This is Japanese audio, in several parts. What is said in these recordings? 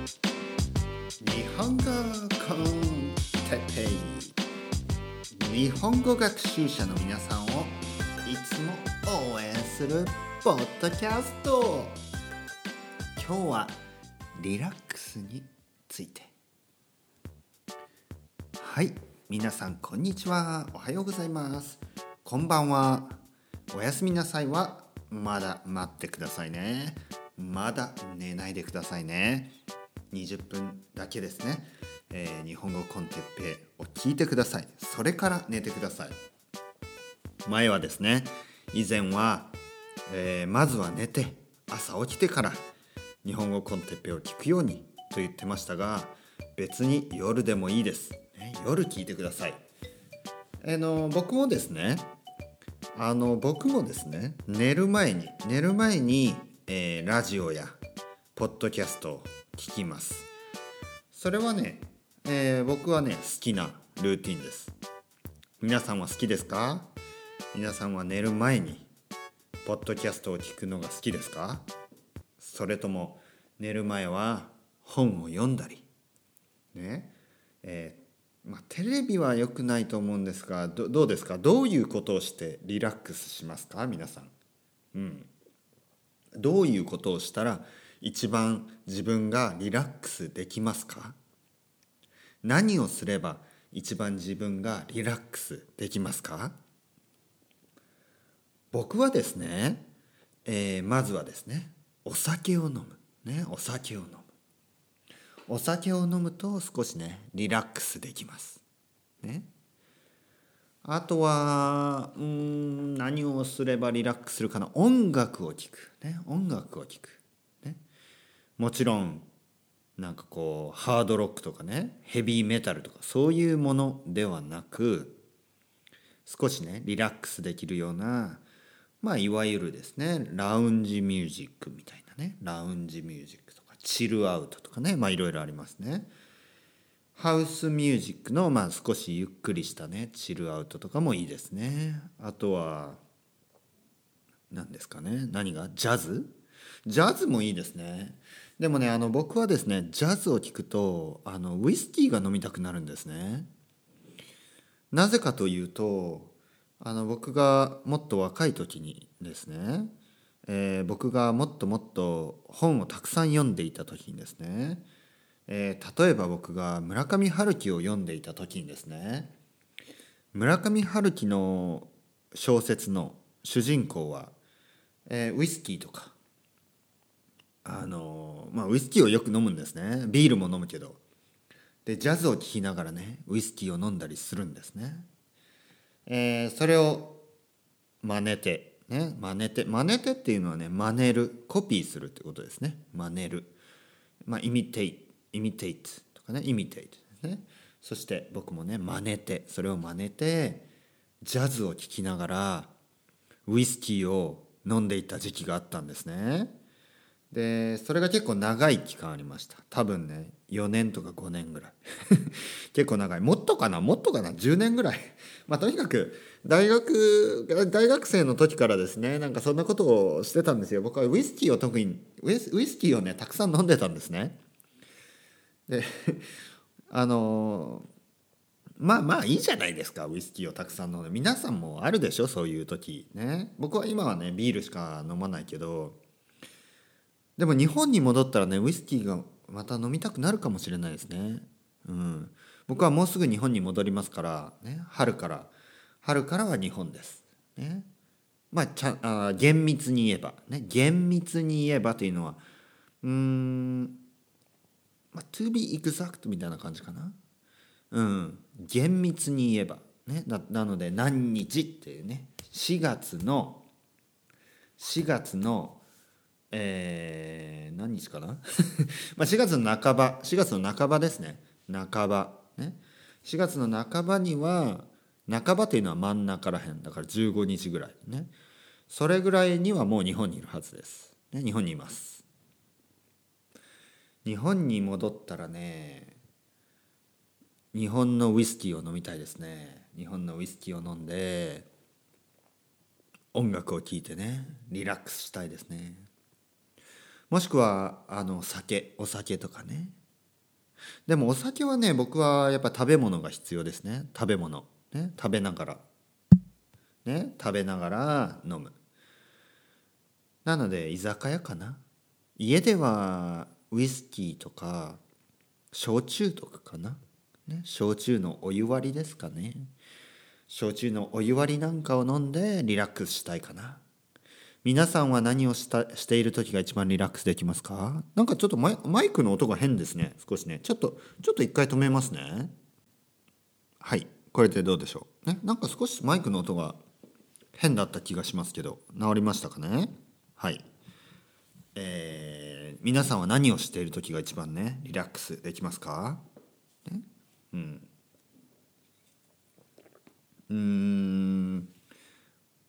日本語コンテペイ日本語学習者の皆さんをいつも応援するポッドキャスト。今日はリラックスについて。はい皆さんこんにちは。おはようございます。こんばんは。おやすみなさいはまだ待ってくださいね。まだ寝ないでくださいね。20分だけですね、えー、日本語コンテッペを聞いてください。それから寝てください。前はですね以前は、えー、まずは寝て朝起きてから日本語コンテッペを聞くようにと言ってましたが別に夜でもいいです、ね、夜聞いてください。あの僕もですねあの僕もですね寝る前に寝る前に、えー、ラジオやポッドキャストを聞きます。それはね、えー、僕はね好きなルーティンです。皆さんは好きですか？皆さんは寝る前にポッドキャストを聞くのが好きですか？それとも寝る前は本を読んだり？ね？えー、まあ、テレビは良くないと思うんですがどうですか？どういうことをしてリラックスしますか？皆さん。うん、どういうことをしたら一番自分がリラックスできますか？何をすれば一番自分がリラックスできますか？僕はですね、えー、まずはですねお酒を飲む。ねお酒を飲む。お酒を飲むと少しねリラックスできます。ね。あとはうん何をすればリラックスするかな。音楽を聴く。ね音楽を聴く。もちろんなんかこうハードロックとかねヘビーメタルとかそういうものではなく少しねリラックスできるようなまあいわゆるですねラウンジミュージックみたいなねラウンジミュージックとかチルアウトとかねまあいろいろありますね。ハウスミュージックのまあ少しゆっくりしたねチルアウトとかもいいですね。あとは何ですかね何が？ジャズ？ジャズもいいですね。でもねあの僕はですねジャズを聴くとあのウイスキーが飲みたくなるんですね。なぜかというとあの僕がもっと若い時にですね、えー、僕がもっともっと本をたくさん読んでいた時にですね、えー、例えば僕が村上春樹を読んでいた時にですね村上春樹の小説の主人公は、えー、ウイスキーとかあのまあウイスキーをよく飲むんですね。ビールも飲むけど。でジャズを聴きながらねウイスキーを飲んだりするんですね、えー、それを真似てね真似て真似てっていうのはね真似るコピーするってことですね。真似る。まあイミテイイミテイトとかねイミテイトですね。そして僕もね真似てそれを真似てジャズを聴きながらウイスキーを飲んでいた時期があったんですね。でそれが結構長い期間ありました。多分ね4年とか5年ぐらい。結構長い。もっとかな？もっとかな？10年ぐらい。まあとにかく大学大学生の時からですねなんかそんなことをしてたんですよ。僕はウイスキーを特にウイスキーをねたくさん飲んでたんですね。で あのまあまあいいじゃないですかウイスキーをたくさん飲んで。皆さんもあるでしょそういう時。ね。僕は今はねビールしか飲まないけどでも日本に戻ったらねウイスキーがまた飲みたくなるかもしれないですね。うん、僕はもうすぐ日本に戻りますから、ね、春から。春からは日本です。ね、まあちゃあ厳密に言えば、ね、厳密に言えばというのはうん、まあ、to be exact みたいな感じかな。うん、厳密に言えば、ね、ななので何日っていうね。4月の4月のえー、日かな？まあ4月の半ば4月の半ばですね。半ば。ね。4月の半ばには半ばというのは真ん中らへん。だから15日ぐらい。ね。それぐらいにはもう日本にいるはずです、ね、日本にいます。日本に戻ったらね日本のウイスキーを飲みたいですね。日本のウイスキーを飲んで音楽を聴いてねリラックスしたいですね。もしくはあの酒お酒とかね。でもお酒はね僕はやっぱ食べ物が必要ですね。食べ物。ね。食べながら。ね。食べながら飲む。なので居酒屋かな。家ではウイスキーとか焼酎とかかな、ね、焼酎のお湯割りですかね。焼酎のお湯割りなんかを飲んでリラックスしたいかな。皆さんは何をしたしている時が一番リラックスできますか？なんかちょっとマイマイクの音が変ですね。少しね。ちょっとちょっと一回止めますね。はい。これでどうでしょう？ね？なんか少しマイクの音が変だった気がしますけど。治りましたかね？はい。えー、皆さんは何をしている時が一番ねリラックスできますか、ね、うん。うん。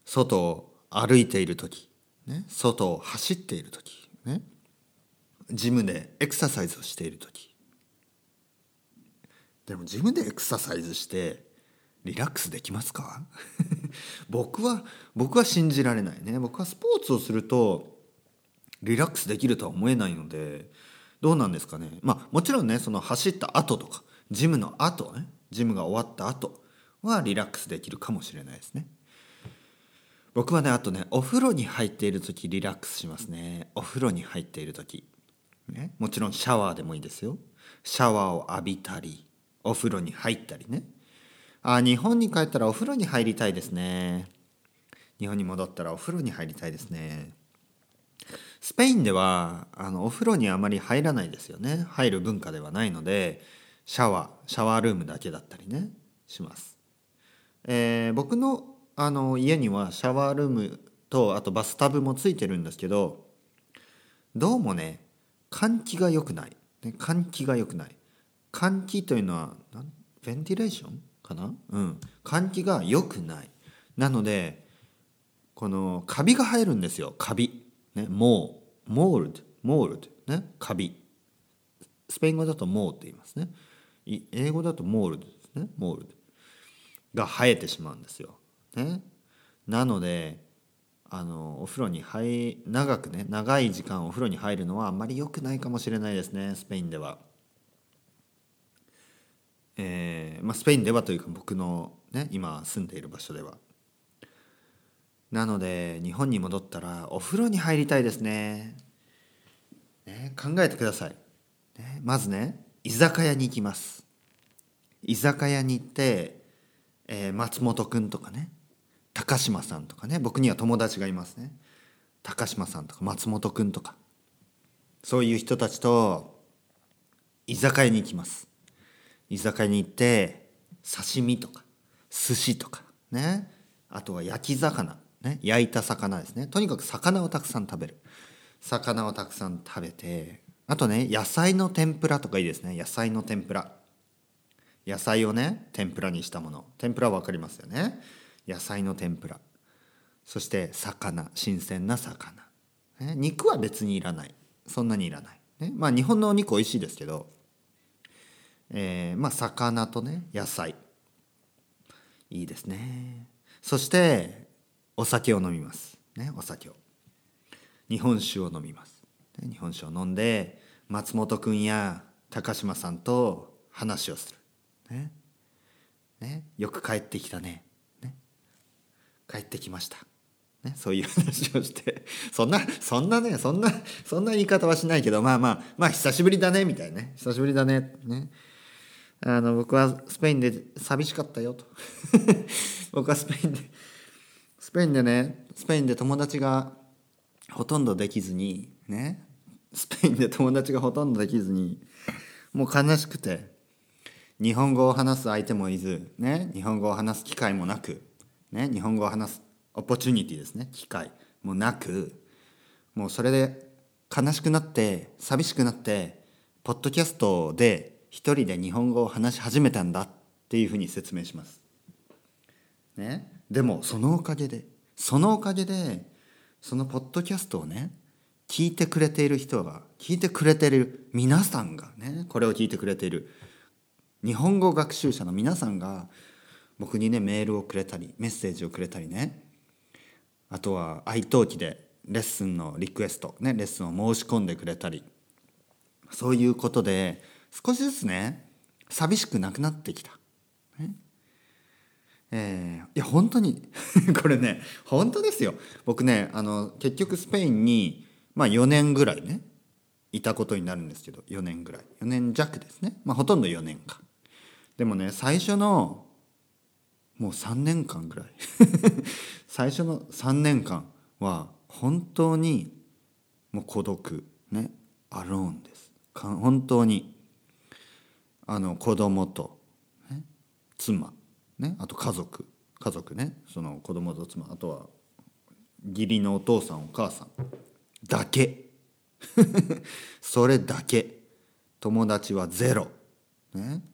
外歩いている時、ね、外を走っている時、ね、ジムでエクササイズをしている時。でもジムでエクササイズしてリラックスできますか？僕は僕は信じられないね。僕はスポーツをするとリラックスできるとは思えないのでどうなんですかね？まあもちろんねその走った後とかジムの後ねジムが終わった後はリラックスできるかもしれないですね。僕はねあとねお風呂に入っている時リラックスしますね。お風呂に入っている時、ね、もちろんシャワーでもいいですよ。シャワーを浴びたりお風呂に入ったりね。あ日本に帰ったらお風呂に入りたいですね。日本に戻ったらお風呂に入りたいですね。スペインではあのお風呂にあまり入らないですよね。入る文化ではないのでシャワーシャワールームだけだったりねします。えー、僕のあの家にはシャワールームとあとバスタブもついてるんですけどどうもね換気が良くない、ね、換気が良くない。換気というのは ventilation かな？うん。換気が良くない。なのでこのカビが生えるんですよ。カビ。ね moho。mold。mold。ねカビ。スペイン語だと moho って言いますね。英語だと mold ですね。 mold。が生えてしまうんですよ。ね、なのであのお風呂に入長くね長い時間お風呂に入るのはあんまり良くないかもしれないですねスペインでは。えーまあ、スペインではというか僕の、ね、今住んでいる場所では。なので日本に戻ったらお風呂に入りたいですね。ね考えてください。ね、まずね居酒屋に行きます。居酒屋に行ってえー、松本くんとかね高島さんとかね僕には友達がいますね。高島さんとか松本くんとか。そういう人たちと居酒屋に行きます。居酒屋に行って刺身とか寿司とかね。あとは焼き魚ね。焼いた魚ですね。とにかく魚をたくさん食べる。魚をたくさん食べてあとね野菜の天ぷらとかいいですね。野菜の天ぷら。野菜をね天ぷらにしたもの。天ぷら分かりますよね。野菜の天ぷら。そして魚。新鮮な魚、ね、肉は別にいらない。そんなにいらない、ね、まあ日本のお肉美味しいですけど、えー、まあ魚とね野菜。いいですね。そしてお酒を飲みます。ねお酒を。日本酒を飲みます、ね、日本酒を飲んで松本くんや高島さんと話をする。ね。ね。よく帰ってきたね。帰ってきました。ね、そういう話をして。そんなそんなねそんなそんな言い方はしないけどまあまあまあ久しぶりだねみたいなね。久しぶりだね。ね。あの僕はスペインで寂しかったよと。僕はスペインでスペインでねスペインで友達がほとんどできずにね。スペインで友達がほとんどできずにもう悲しくて日本語を話す相手もいず、ね、日本語を話す機会もなく、ね、日本語を話すオポチュニティですね。機会。もなく。もうそれで悲しくなって寂しくなってポッドキャストで一人で日本語を話し始めたんだっていうふうに説明します。ね、でもそのおかげでそのおかげでそのポッドキャストをね聞いてくれている人が聞いてくれている皆さんがねこれを聞いてくれている日本語学習者の皆さんが僕にねメールをくれたりメッセージをくれたりね。あとは愛登記でレッスンのリクエスト、ね、レッスンを申し込んでくれたり。そういうことで少しずつね寂しくなくなってきた。ね。えー、いや本当に これね本当ですよ。僕ねあの結局スペインに、まあ、4年ぐらいねいたことになるんですけど4年ぐらい。4年弱ですね、まあ、ほとんど4年間でもね最初のもう3年間ぐらい。最初の3年間は本当にもう孤独ねアローンです。本当にあの子供と、ね、妻、ね、あと家族。家族ねその子供と妻あとは義理のお父さんお母さんだけ。それだけ。友達はゼロ。ね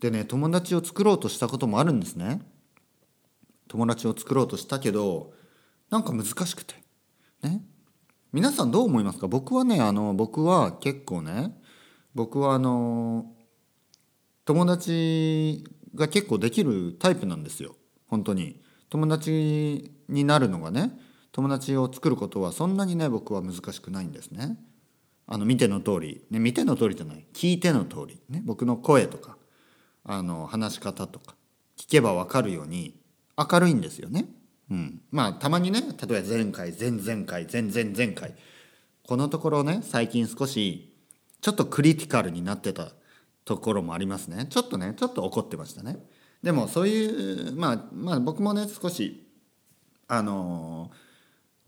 でね友達を作ろうとしたこともあるんですね。友達を作ろうとしたけどなんか難しくて。ね。皆さんどう思いますか？僕はねあの僕は結構ね僕はあの友達が結構できるタイプなんですよ。本当に。友達になるのがね友達を作ることはそんなにね僕は難しくないんですね。あの見ての通り、ね、見ての通りじゃない。聞いての通り、ね、僕の声とか。あの話し方とか聞けば分かるように明るいんですよね。うん、まあたまにね例えば前回前々回前々前回このところね最近少しちょっとクリティカルになってたところもありますね。ちょっとねちょっと怒ってましたね。でもそういうまあまあ僕もね少しあの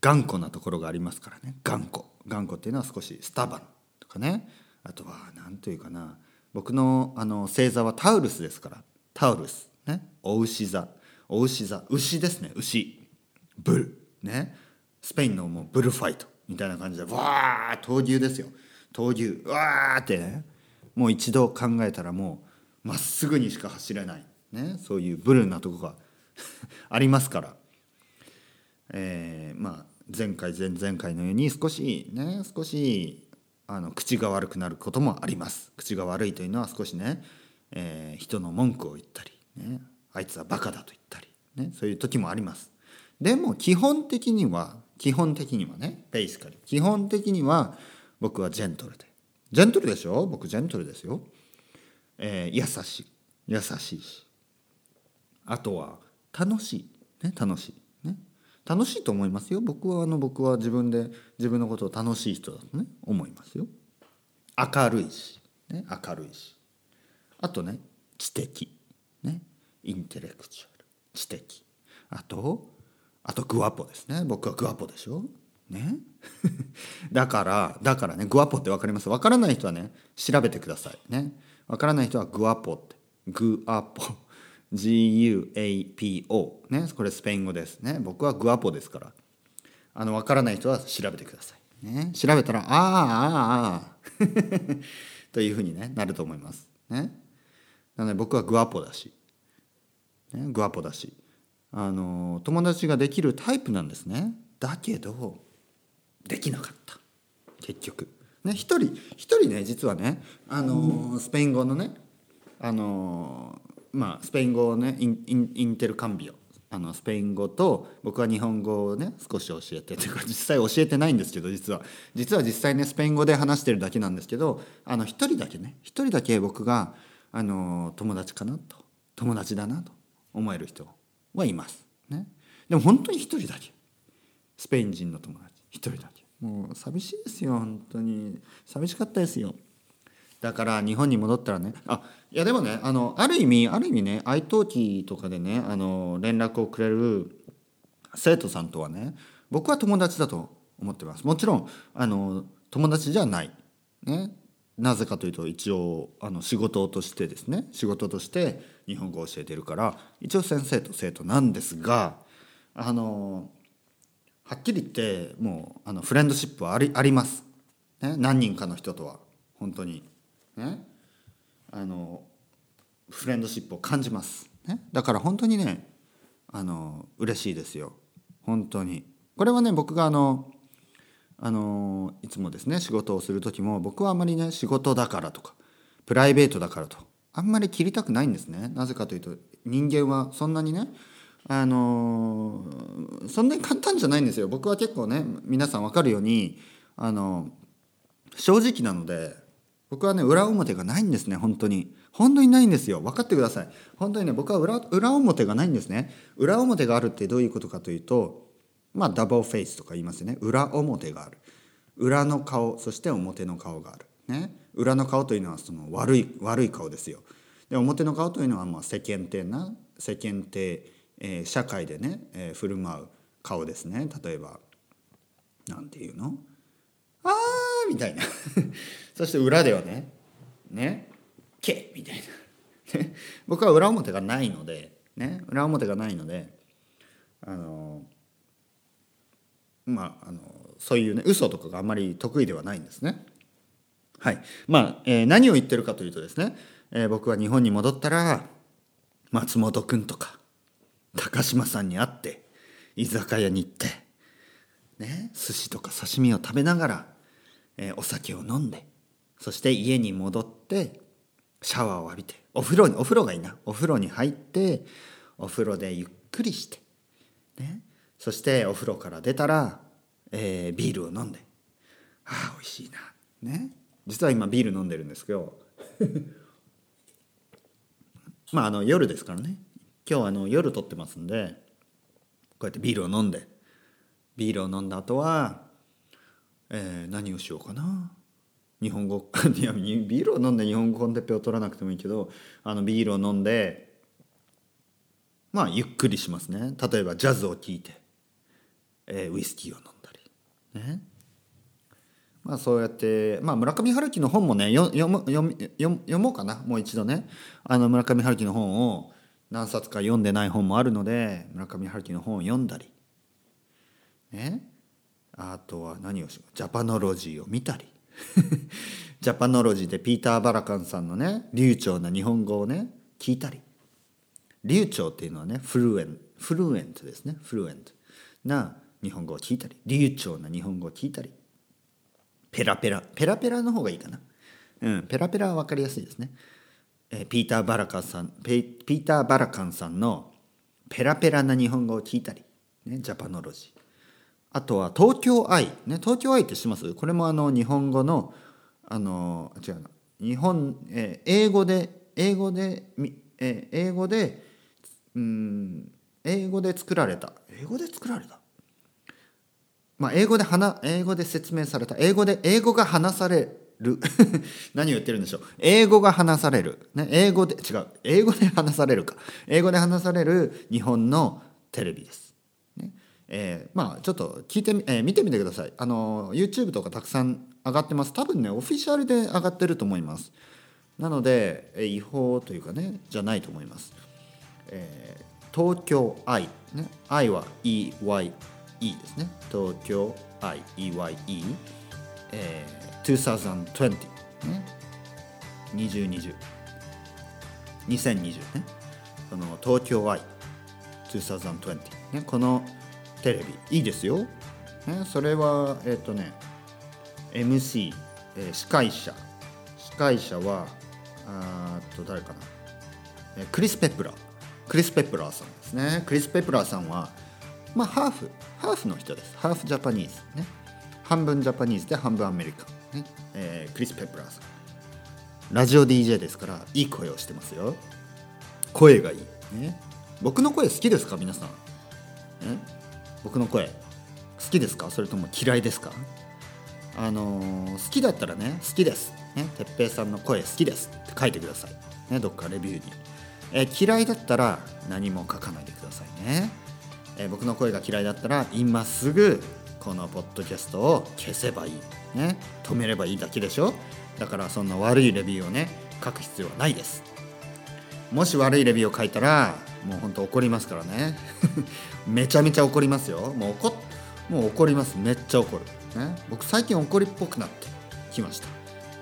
頑固なところがありますからね。頑固。頑固っていうのは少しスタバンとかね。あとは何というかな。僕のあの星座はタウルスですから。タウルス。ね。お牛座。お牛座。牛ですね。牛。ブル。ね。スペインのもうブルファイト。みたいな感じでわー闘牛ですよ。闘牛。わーってね。もう一度考えたらもうまっすぐにしか走れない、ね、そういうブルーなとこが ありますから、えー、まあ前回前々回のように少しね少しあの口が悪くなることもあります。口が悪いというのは少しね、えー、人の文句を言ったり、ね、あいつはバカだと言ったり、ね、そういう時もあります。でも基本的には基本的にはねベースカリ基本的には僕はジェントルで。ジェントルでしょ？僕ジェントルですよ、えー、優しい。優しいし。あとは楽しい、ね、楽しい。楽しいと思いますよ。僕はあの僕は自分で自分のことを楽しい人だとね思いますよ。明るいし、ね、明るいし。あとね知的。ねインテレクチュアル。知的。あとあとグワポですね。僕はグワポでしょ。ね。だからだからねグワポって分かります？分からない人はね調べてください。ね。分からない人はグワポって。グアポ。GUAPO ねこれスペイン語ですね。僕はグアポですから。あの分からない人は調べてください。ね。調べたらああああ というふうに、ね、なると思います。ね。なので僕はグアポだし。ね、グアポだし。あの友達ができるタイプなんですね。だけどできなかった。結局。ね一人一人ね実はねあのスペイン語のねあのまあスペイン語をねインインインテルカンビオあのスペイン語と僕は日本語をね少し教えてというか実際教えてないんですけど実は。実は実際ねスペイン語で話してるだけなんですけどあの一人だけね一人だけ僕があの友達かなと友達だなと思える人はいます。ね、でも本当に一人だけ。スペイン人の友達一人だけ。もう寂しいですよ本当に。寂しかったですよ。だから日本に戻ったらねあいやでもねあのある意味ある意味ね愛登記とかでねあの連絡をくれる生徒さんとはね僕は友達だと思ってます。もちろんあの友達じゃない。ね。なぜかというと一応あの仕事としてですね仕事として日本語を教えてるから一応先生と生徒なんですがあのはっきり言ってもうあのフレンドシップはありあります、ね、何人かの人とは本当に。ね。あのフレンドシップを感じます、ね、だから本当にねあの嬉しいですよ。本当に。これはね僕があのあのいつもですね仕事をする時も僕はあんまりね仕事だからとかプライベートだからとあんまり切りたくないんですね。なぜかというと人間はそんなにねあのそんなに簡単じゃないんですよ。僕は結構ね皆さん分かるようにあの正直なので僕はね裏表がないんですね本当に。本当にないんですよ。分かってください。本当にね僕は裏裏表がないんですね。裏表があるってどういうことかというとまあダブルフェイスとか言いますよね。裏表がある。裏の顔そして表の顔がある。ね。裏の顔というのはその悪い悪い顔ですよ。で表の顔というのはまあ世間体な世間体、えー社会でね、えー振る舞う顔ですね。例えばなんていうの？みたいな。そして裏ではねねけみたいな。ね僕は裏表がないのでね裏表がないのであのまああのそういうね嘘とかがあんまり得意ではないんですね。はい。まあ、えー何を言ってるかというとですね、えー僕は日本に戻ったら松本君とか高島さんに会って居酒屋に行ってね寿司とか刺身を食べながら、えーお酒を飲んでそして家に戻ってシャワーを浴びてお風呂にお風呂がいいな。お風呂に入ってお風呂でゆっくりして、ね、そしてお風呂から出たら、えービールを飲んで。ああ美味しいな。ね。実は今ビール飲んでるんですけど。まああの夜ですからね。今日あの夜撮ってますんでこうやってビールを飲んで。ビールを飲んだ後は、えー何をしようかな。日本語いやビールを飲んで日本語コンテッペを取らなくてもいいけどあのビールを飲んでまあゆっくりしますね。例えばジャズを聴いて、えーウイスキーを飲んだり。ね。まあそうやって、まあ、村上春樹の本もね読む読み読む読もうかな。もう一度ね。あの村上春樹の本を何冊か読んでない本もあるので村上春樹の本を読んだり。ね。あとは何をしジャパノロジーを見たり。ジャパノロジーでピーター・バラカンさんのね流暢な日本語をね聞いたり。流暢っていうのはねフルエンフルエントですね。フルエントな日本語を聞いたり。流暢な日本語を聞いたり。ペラペラ。ペラペラの方がいいかな。うんペラペラは分かりやすいですね、えピーター・バラカンさんペピーター・バラカンさんのペラペラな日本語を聞いたり、ね、ジャパノロジー。あとは東京愛、ね、東京愛って知ってます？これもあの日本語のあの違うな。日本、えー英語で英語でみ、えー英語でうん英語で作られた。英語で作られた？まあ英語で話英語で説明された。英語で英語が話される。何を言ってるんでしょう？英語が話される、ね、英語で違う。英語で話されるか。英語で話される日本のテレビです。ねえーまあちょっと聞いてみ、えー見てみてください。あの YouTube とかたくさん上がってます。多分ねオフィシャルで上がってると思います。なので、えー違法というかねじゃないと思います、えー東京愛ね。愛は EYE ですね。東京愛 EYE、えー、2020ね。2020 2020ね。この東京愛2020ね。このテレビ。いいですよ、ね、それはえっ、とね MC、えー司会者。司会者はあっと誰かな、えークリス・ペプラー。クリス・ペプラーさんですね。クリス・ペプラーさんはまあハーフ。ハーフの人です。ハーフジャパニーズね。半分ジャパニーズで半分アメリカ、ね。えークリス・ペプラーさん。ラジオ DJ ですからいい声をしてますよ。声がいい、ね、僕の声好きですか？皆さん、ね、僕の声好きですか？それとも嫌いですか？あのー好きだったらね好きです。ね哲平さんの声好きです。って書いてください。ねどっかレビューに、え嫌いだったら何も書かないでくださいね、え僕の声が嫌いだったら今すぐこのポッドキャストを消せばいい。ね止めればいいだけでしょ？だからそんな悪いレビューをね書く必要はないです。もし悪いレビューを書いたらもう本当怒りますからね。めちゃめちゃ怒りますよ。もう怒もう怒ります。めっちゃ怒る、ね、僕最近怒りっぽくなってきました。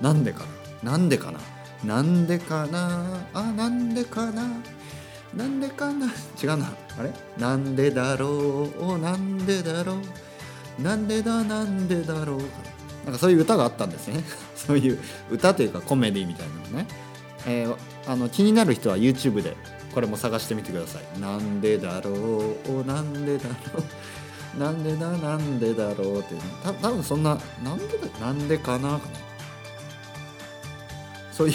なんでかな？なんでかな？なんでかな？あなんでかな？なんでかな？違うな。あれ？なんでだろう？なんでだろう？なんでだ？なんでだろう？なんかそういう歌があったんですね。そういう歌というかコメディみたいなのね、えーあの気になる人は YouTube でこれも探してみてください。なんでだろう？なんでだろう？なんでだ？なんでだろう？ってた多分そんななんでだ？なんでかな。そういう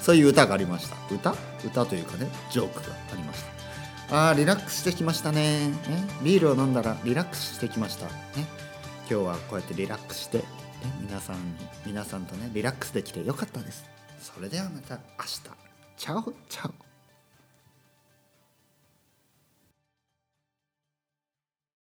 そういう歌がありました。歌？歌というかねジョークがありました。あーリラックスしてきましたね。ね。ビールを飲んだらリラックスしてきました。ね。今日はこうやってリラックスして、ね、皆さん皆さんとねリラックスできてよかったです。それではまた明日。チャオチャオ。